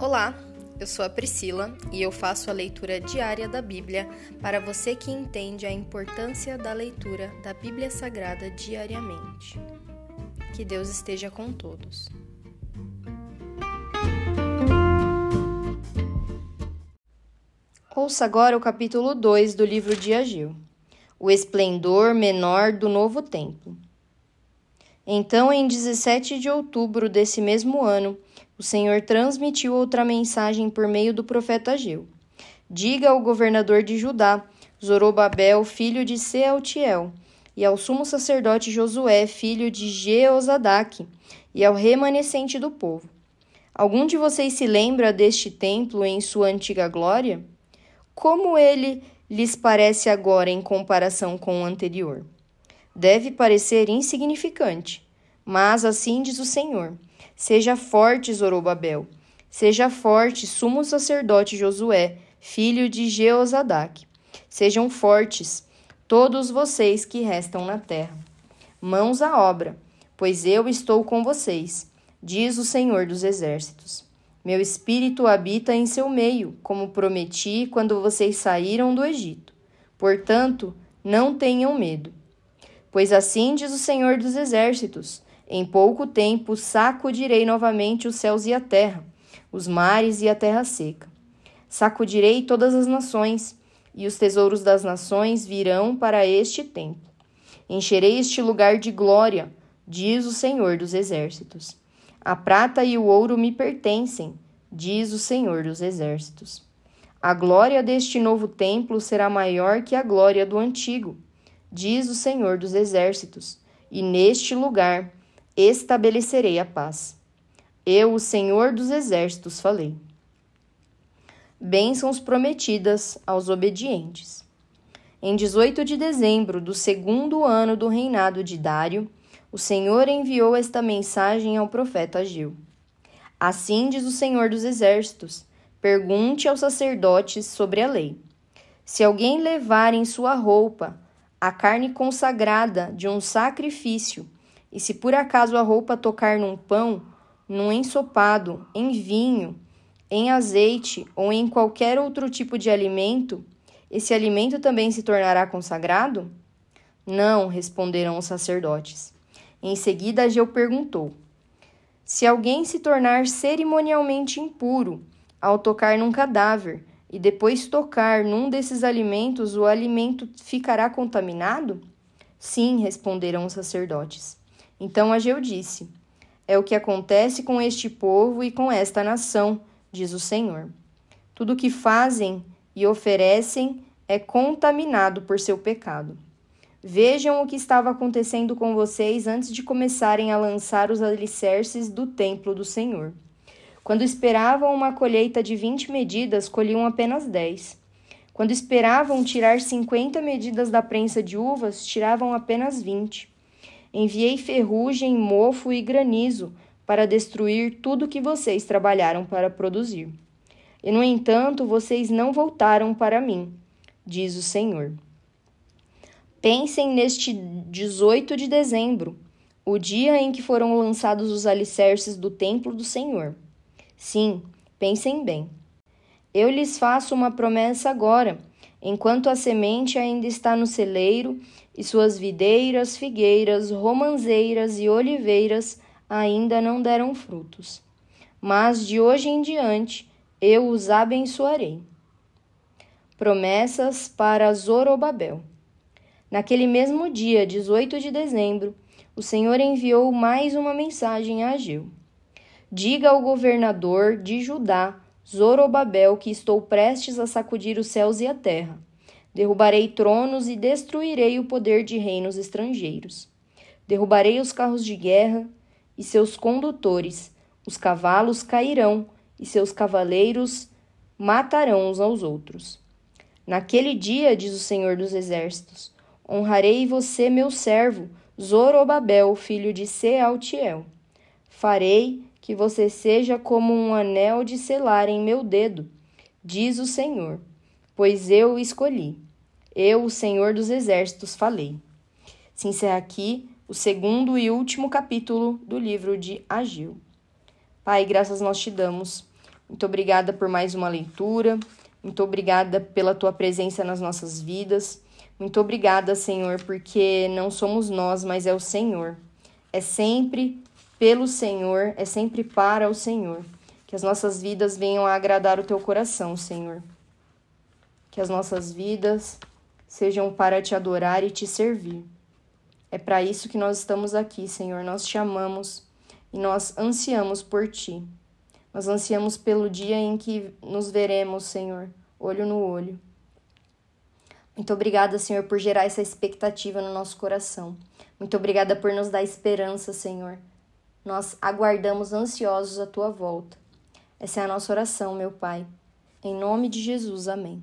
Olá, eu sou a Priscila e eu faço a leitura diária da Bíblia para você que entende a importância da leitura da Bíblia Sagrada diariamente. Que Deus esteja com todos. Ouça agora o capítulo 2 do livro de Ageu, o esplendor menor do novo templo. Então, em 17 de outubro desse mesmo ano, o Senhor transmitiu outra mensagem por meio do profeta Ageu. Diga ao governador de Judá, Zorobabel, filho de Sealtiel, e ao sumo sacerdote Josué, filho de Jeozadaque, e ao remanescente do povo. Algum de vocês se lembra deste templo em sua antiga glória? Como ele lhes parece agora em comparação com o anterior? Deve parecer insignificante, mas assim diz o Senhor Seja forte, Zorobabel. Seja forte, sumo sacerdote Josué, filho de Jeozadaque. Sejam fortes, todos vocês que restam na terra. Mãos à obra, pois eu estou com vocês, diz o Senhor dos Exércitos. Meu espírito habita em seu meio, como prometi quando vocês saíram do Egito. Portanto, não tenham medo. Pois assim diz o Senhor dos Exércitos: em pouco tempo sacudirei novamente os céus e a terra, os mares e a terra seca. Sacudirei todas as nações, e os tesouros das nações virão para este tempo. Encherei este lugar de glória, diz o Senhor dos Exércitos. A prata e o ouro me pertencem, diz o Senhor dos Exércitos. A glória deste novo templo será maior que a glória do antigo, diz o Senhor dos Exércitos, e neste lugar estabelecerei a paz. Eu, o Senhor dos Exércitos, falei. Bênçãos prometidas aos obedientes. Em 18 de dezembro do segundo ano do reinado de Dário, o Senhor enviou esta mensagem ao profeta Ageu. Assim diz o Senhor dos Exércitos: Pergunte aos sacerdotes sobre a lei. Se alguém levar em sua roupa a carne consagrada de um sacrifício, e se por acaso a roupa tocar num pão, num ensopado, em vinho, em azeite ou em qualquer outro tipo de alimento, esse alimento também se tornará consagrado? Não, responderam os sacerdotes. Em seguida, Ageu perguntou: Se alguém se tornar cerimonialmente impuro ao tocar num cadáver e depois tocar num desses alimentos, o alimento ficará contaminado? Sim, responderam os sacerdotes. Então Ageu disse: É o que acontece com este povo e com esta nação, diz o Senhor. Tudo o que fazem e oferecem é contaminado por seu pecado. Vejam o que estava acontecendo com vocês antes de começarem a lançar os alicerces do templo do Senhor. Quando esperavam uma colheita de 20 medidas, colhiam apenas 10. Quando esperavam tirar 50 medidas da prensa de uvas, tiravam apenas 20. Enviei ferrugem, mofo e granizo para destruir tudo que vocês trabalharam para produzir. E, no entanto, vocês não voltaram para mim, diz o Senhor. Pensem neste 18 de dezembro, o dia em que foram lançados os alicerces do templo do Senhor. Sim, pensem bem. Eu lhes faço uma promessa agora, enquanto a semente ainda está no celeiro e suas videiras, figueiras, romanzeiras e oliveiras ainda não deram frutos. Mas de hoje em diante eu os abençoarei. Promessas para Zorobabel. Naquele mesmo dia, 18 de dezembro, o Senhor enviou mais uma mensagem a Ageu. Diga ao governador de Judá, Zorobabel, que estou prestes a sacudir os céus e a terra Derrubarei tronos e destruirei o poder de reinos estrangeiros. Derrubarei os carros de guerra e seus condutores, os cavalos cairão e seus cavaleiros matarão uns aos outros. Naquele dia, diz o Senhor dos Exércitos, honrarei você, meu servo, Zorobabel, filho de Sealtiel. Farei que você seja como um anel de selar em meu dedo, diz o Senhor pois eu o escolhi. Eu, o Senhor dos Exércitos, falei. Se encerra aqui o segundo e último capítulo do livro de Agil. Pai, graças nós te damos Muito obrigada por mais uma leitura. Muito obrigada pela tua presença nas nossas vidas. Muito obrigada, Senhor, porque não somos nós, mas é o Senhor. É sempre pelo Senhor, é sempre para o Senhor. Que as nossas vidas venham a agradar o teu coração, Senhor. Que as nossas vidas sejam para te adorar e te servir. É para isso que nós estamos aqui, Senhor. Nós te amamos e nós ansiamos por ti. Nós ansiamos pelo dia em que nos veremos, Senhor, olho no olho. Muito obrigada, Senhor, por gerar essa expectativa no nosso coração. Muito obrigada por nos dar esperança, Senhor. Nós aguardamos ansiosos a tua volta. Essa é a nossa oração, meu Pai. Em nome de Jesus, amém.